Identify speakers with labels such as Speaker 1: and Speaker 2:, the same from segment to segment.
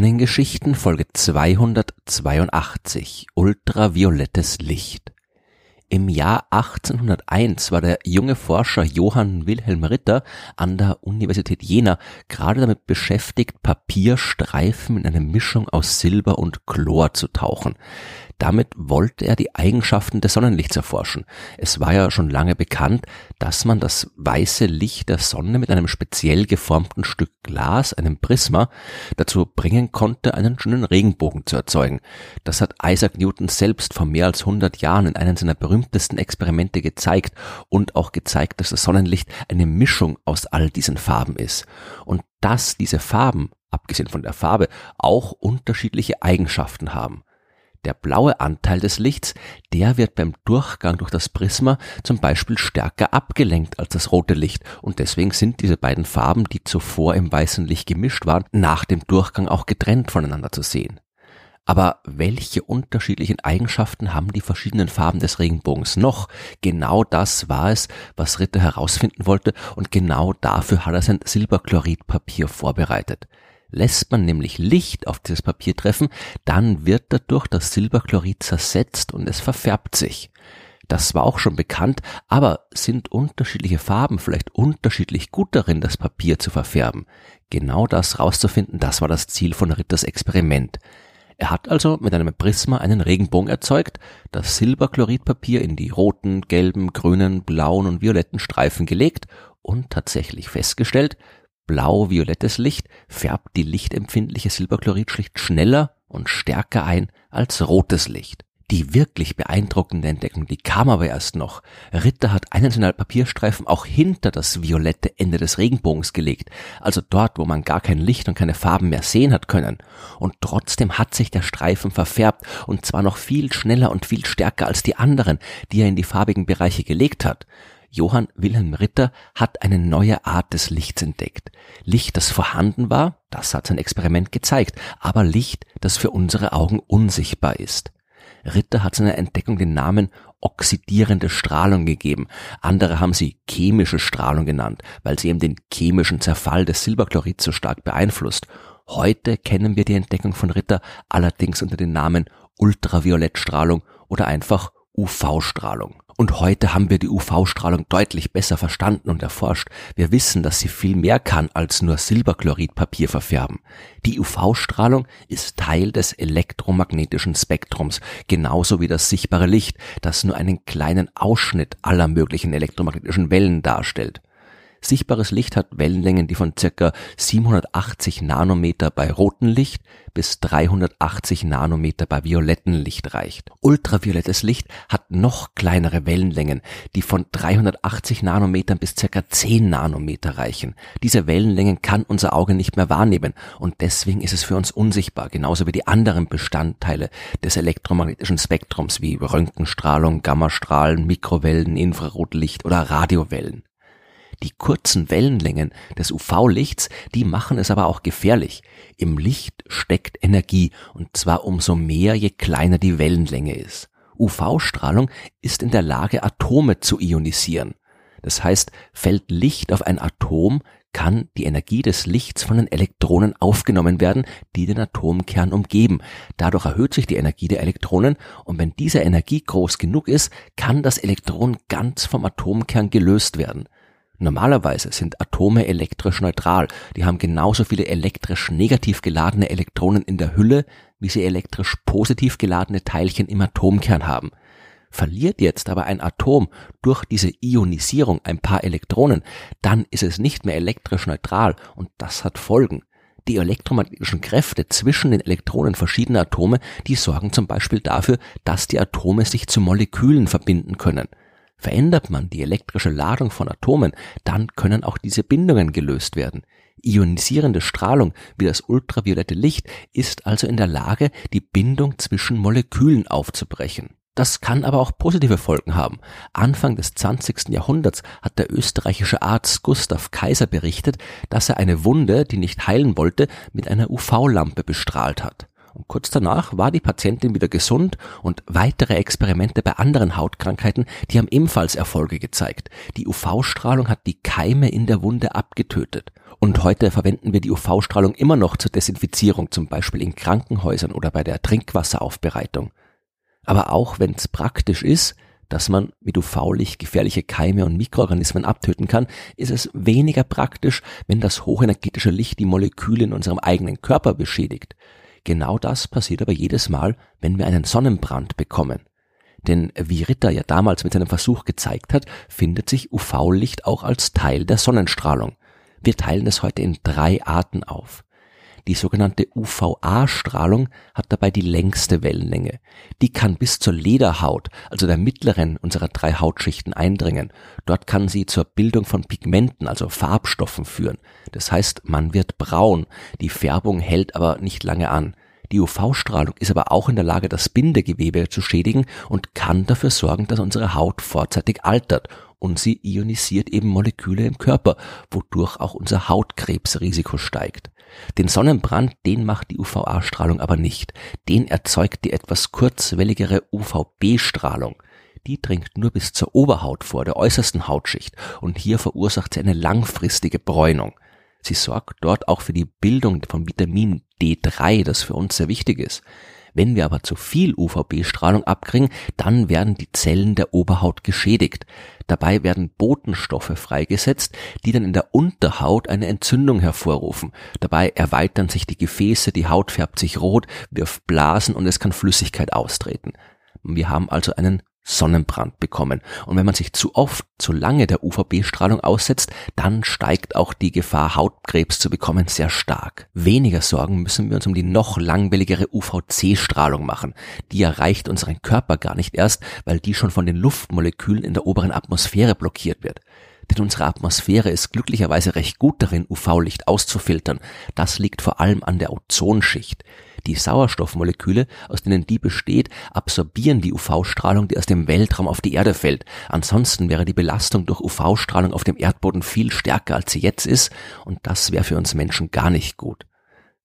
Speaker 1: Sternengeschichten Folge 282 Ultraviolettes Licht im Jahr 1801 war der junge Forscher Johann Wilhelm Ritter an der Universität Jena gerade damit beschäftigt, Papierstreifen in eine Mischung aus Silber und Chlor zu tauchen. Damit wollte er die Eigenschaften des Sonnenlichts erforschen. Es war ja schon lange bekannt, dass man das weiße Licht der Sonne mit einem speziell geformten Stück Glas, einem Prisma, dazu bringen konnte, einen schönen Regenbogen zu erzeugen. Das hat Isaac Newton selbst vor mehr als 100 Jahren in einem seiner berühmtesten Experimente gezeigt und auch gezeigt, dass das Sonnenlicht eine Mischung aus all diesen Farben ist. Und dass diese Farben, abgesehen von der Farbe, auch unterschiedliche Eigenschaften haben. Der blaue Anteil des Lichts, der wird beim Durchgang durch das Prisma zum Beispiel stärker abgelenkt als das rote Licht und deswegen sind diese beiden Farben, die zuvor im weißen Licht gemischt waren, nach dem Durchgang auch getrennt voneinander zu sehen. Aber welche unterschiedlichen Eigenschaften haben die verschiedenen Farben des Regenbogens noch? Genau das war es, was Ritter herausfinden wollte und genau dafür hat er sein Silberchloridpapier vorbereitet. Lässt man nämlich Licht auf dieses Papier treffen, dann wird dadurch das Silberchlorid zersetzt und es verfärbt sich. Das war auch schon bekannt, aber sind unterschiedliche Farben vielleicht unterschiedlich gut darin, das Papier zu verfärben? Genau das rauszufinden, das war das Ziel von Ritters Experiment. Er hat also mit einem Prisma einen Regenbogen erzeugt, das Silberchloridpapier in die roten, gelben, grünen, blauen und violetten Streifen gelegt und tatsächlich festgestellt, Blau-violettes Licht färbt die lichtempfindliche Silberchloridschlicht schneller und stärker ein als rotes Licht. Die wirklich beeindruckende Entdeckung, die kam aber erst noch. Ritter hat einen seiner Papierstreifen auch hinter das violette Ende des Regenbogens gelegt, also dort, wo man gar kein Licht und keine Farben mehr sehen hat können. Und trotzdem hat sich der Streifen verfärbt, und zwar noch viel schneller und viel stärker als die anderen, die er in die farbigen Bereiche gelegt hat. Johann Wilhelm Ritter hat eine neue Art des Lichts entdeckt. Licht, das vorhanden war, das hat sein Experiment gezeigt, aber Licht, das für unsere Augen unsichtbar ist. Ritter hat seiner Entdeckung den Namen oxidierende Strahlung gegeben. Andere haben sie chemische Strahlung genannt, weil sie eben den chemischen Zerfall des Silberchlorids so stark beeinflusst. Heute kennen wir die Entdeckung von Ritter allerdings unter den Namen Ultraviolettstrahlung oder einfach UV-Strahlung. Und heute haben wir die UV-Strahlung deutlich besser verstanden und erforscht. Wir wissen, dass sie viel mehr kann als nur Silberchloridpapier verfärben. Die UV-Strahlung ist Teil des elektromagnetischen Spektrums, genauso wie das sichtbare Licht, das nur einen kleinen Ausschnitt aller möglichen elektromagnetischen Wellen darstellt. Sichtbares Licht hat Wellenlängen, die von circa 780 Nanometer bei rotem Licht bis 380 Nanometer bei violettem Licht reicht. Ultraviolettes Licht hat noch kleinere Wellenlängen, die von 380 Nanometern bis circa 10 Nanometer reichen. Diese Wellenlängen kann unser Auge nicht mehr wahrnehmen und deswegen ist es für uns unsichtbar, genauso wie die anderen Bestandteile des elektromagnetischen Spektrums wie Röntgenstrahlung, Gammastrahlen, Mikrowellen, Infrarotlicht oder Radiowellen. Die kurzen Wellenlängen des UV-Lichts, die machen es aber auch gefährlich. Im Licht steckt Energie und zwar umso mehr, je kleiner die Wellenlänge ist. UV-Strahlung ist in der Lage, Atome zu ionisieren. Das heißt, fällt Licht auf ein Atom, kann die Energie des Lichts von den Elektronen aufgenommen werden, die den Atomkern umgeben. Dadurch erhöht sich die Energie der Elektronen und wenn diese Energie groß genug ist, kann das Elektron ganz vom Atomkern gelöst werden. Normalerweise sind Atome elektrisch neutral. Die haben genauso viele elektrisch negativ geladene Elektronen in der Hülle, wie sie elektrisch positiv geladene Teilchen im Atomkern haben. Verliert jetzt aber ein Atom durch diese Ionisierung ein paar Elektronen, dann ist es nicht mehr elektrisch neutral und das hat Folgen. Die elektromagnetischen Kräfte zwischen den Elektronen verschiedener Atome, die sorgen zum Beispiel dafür, dass die Atome sich zu Molekülen verbinden können. Verändert man die elektrische Ladung von Atomen, dann können auch diese Bindungen gelöst werden. Ionisierende Strahlung wie das ultraviolette Licht ist also in der Lage, die Bindung zwischen Molekülen aufzubrechen. Das kann aber auch positive Folgen haben. Anfang des 20. Jahrhunderts hat der österreichische Arzt Gustav Kaiser berichtet, dass er eine Wunde, die nicht heilen wollte, mit einer UV-Lampe bestrahlt hat. Und kurz danach war die Patientin wieder gesund und weitere Experimente bei anderen Hautkrankheiten, die haben ebenfalls Erfolge gezeigt. Die UV-Strahlung hat die Keime in der Wunde abgetötet. Und heute verwenden wir die UV-Strahlung immer noch zur Desinfizierung, zum Beispiel in Krankenhäusern oder bei der Trinkwasseraufbereitung. Aber auch wenn es praktisch ist, dass man mit UV-Licht gefährliche Keime und Mikroorganismen abtöten kann, ist es weniger praktisch, wenn das hochenergetische Licht die Moleküle in unserem eigenen Körper beschädigt. Genau das passiert aber jedes Mal, wenn wir einen Sonnenbrand bekommen. Denn wie Ritter ja damals mit seinem Versuch gezeigt hat, findet sich UV-Licht auch als Teil der Sonnenstrahlung. Wir teilen es heute in drei Arten auf. Die sogenannte UVA-Strahlung hat dabei die längste Wellenlänge. Die kann bis zur Lederhaut, also der mittleren unserer drei Hautschichten eindringen. Dort kann sie zur Bildung von Pigmenten, also Farbstoffen führen. Das heißt, man wird braun. Die Färbung hält aber nicht lange an. Die UV-Strahlung ist aber auch in der Lage, das Bindegewebe zu schädigen und kann dafür sorgen, dass unsere Haut vorzeitig altert und sie ionisiert eben Moleküle im Körper, wodurch auch unser Hautkrebsrisiko steigt. Den Sonnenbrand, den macht die UVA-Strahlung aber nicht. Den erzeugt die etwas kurzwelligere UVB-Strahlung. Die dringt nur bis zur Oberhaut vor, der äußersten Hautschicht, und hier verursacht sie eine langfristige Bräunung. Sie sorgt dort auch für die Bildung von Vitamin D3, das für uns sehr wichtig ist. Wenn wir aber zu viel UVB-Strahlung abkriegen, dann werden die Zellen der Oberhaut geschädigt. Dabei werden Botenstoffe freigesetzt, die dann in der Unterhaut eine Entzündung hervorrufen. Dabei erweitern sich die Gefäße, die Haut färbt sich rot, wirft Blasen und es kann Flüssigkeit austreten. Wir haben also einen Sonnenbrand bekommen. Und wenn man sich zu oft, zu lange der UVB-Strahlung aussetzt, dann steigt auch die Gefahr, Hautkrebs zu bekommen, sehr stark. Weniger Sorgen müssen wir uns um die noch langwelligere UVC-Strahlung machen. Die erreicht unseren Körper gar nicht erst, weil die schon von den Luftmolekülen in der oberen Atmosphäre blockiert wird denn unsere Atmosphäre ist glücklicherweise recht gut darin, UV-Licht auszufiltern. Das liegt vor allem an der Ozonschicht. Die Sauerstoffmoleküle, aus denen die besteht, absorbieren die UV-Strahlung, die aus dem Weltraum auf die Erde fällt. Ansonsten wäre die Belastung durch UV-Strahlung auf dem Erdboden viel stärker, als sie jetzt ist, und das wäre für uns Menschen gar nicht gut.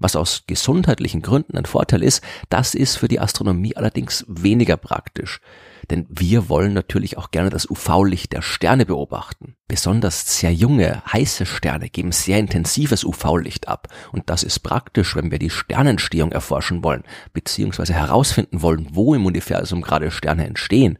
Speaker 1: Was aus gesundheitlichen Gründen ein Vorteil ist, das ist für die Astronomie allerdings weniger praktisch. Denn wir wollen natürlich auch gerne das UV-Licht der Sterne beobachten. Besonders sehr junge, heiße Sterne geben sehr intensives UV-Licht ab. Und das ist praktisch, wenn wir die Sternentstehung erforschen wollen, beziehungsweise herausfinden wollen, wo im Universum gerade Sterne entstehen.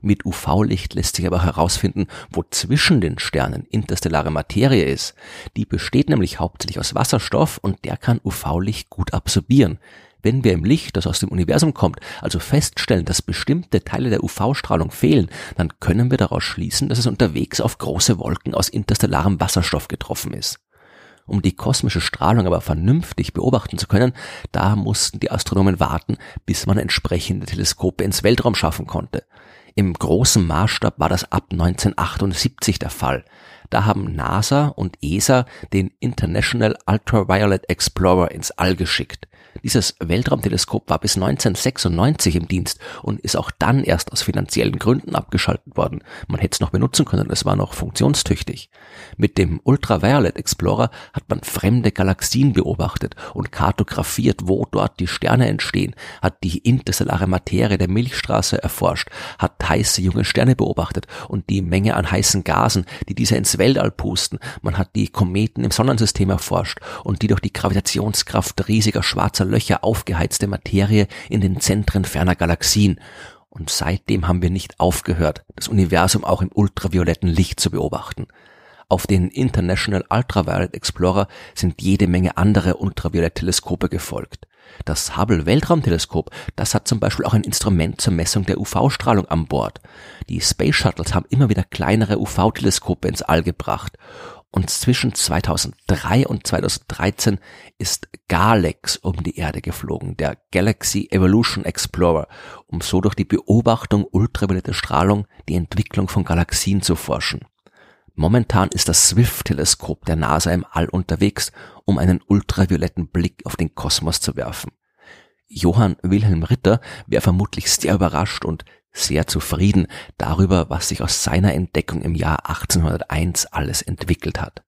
Speaker 1: Mit UV-Licht lässt sich aber herausfinden, wo zwischen den Sternen interstellare Materie ist. Die besteht nämlich hauptsächlich aus Wasserstoff und der kann UV-Licht gut absorbieren. Wenn wir im Licht, das aus dem Universum kommt, also feststellen, dass bestimmte Teile der UV-Strahlung fehlen, dann können wir daraus schließen, dass es unterwegs auf große Wolken aus interstellarem Wasserstoff getroffen ist. Um die kosmische Strahlung aber vernünftig beobachten zu können, da mussten die Astronomen warten, bis man entsprechende Teleskope ins Weltraum schaffen konnte. Im großen Maßstab war das ab 1978 der Fall. Da haben NASA und ESA den International Ultraviolet Explorer ins All geschickt. Dieses Weltraumteleskop war bis 1996 im Dienst und ist auch dann erst aus finanziellen Gründen abgeschaltet worden. Man hätte es noch benutzen können, es war noch funktionstüchtig. Mit dem Ultraviolet Explorer hat man fremde Galaxien beobachtet und kartografiert, wo dort die Sterne entstehen, hat die interstellare Materie der Milchstraße erforscht, hat heiße junge Sterne beobachtet und die Menge an heißen Gasen, die diese ins Weltall pusten. Man hat die Kometen im Sonnensystem erforscht und die durch die Gravitationskraft riesiger schwarzer Löcher aufgeheizte Materie in den Zentren ferner Galaxien. Und seitdem haben wir nicht aufgehört, das Universum auch im ultravioletten Licht zu beobachten. Auf den International Ultraviolet Explorer sind jede Menge andere Ultraviolett-Teleskope gefolgt. Das Hubble Weltraumteleskop, das hat zum Beispiel auch ein Instrument zur Messung der UV-Strahlung an Bord. Die Space Shuttles haben immer wieder kleinere UV-Teleskope ins All gebracht. Und zwischen 2003 und 2013 ist Galex um die Erde geflogen, der Galaxy Evolution Explorer, um so durch die Beobachtung ultravioletter Strahlung die Entwicklung von Galaxien zu forschen. Momentan ist das Swift-Teleskop der NASA im All unterwegs, um einen ultravioletten Blick auf den Kosmos zu werfen. Johann Wilhelm Ritter wäre vermutlich sehr überrascht und sehr zufrieden darüber, was sich aus seiner Entdeckung im Jahr 1801 alles entwickelt hat.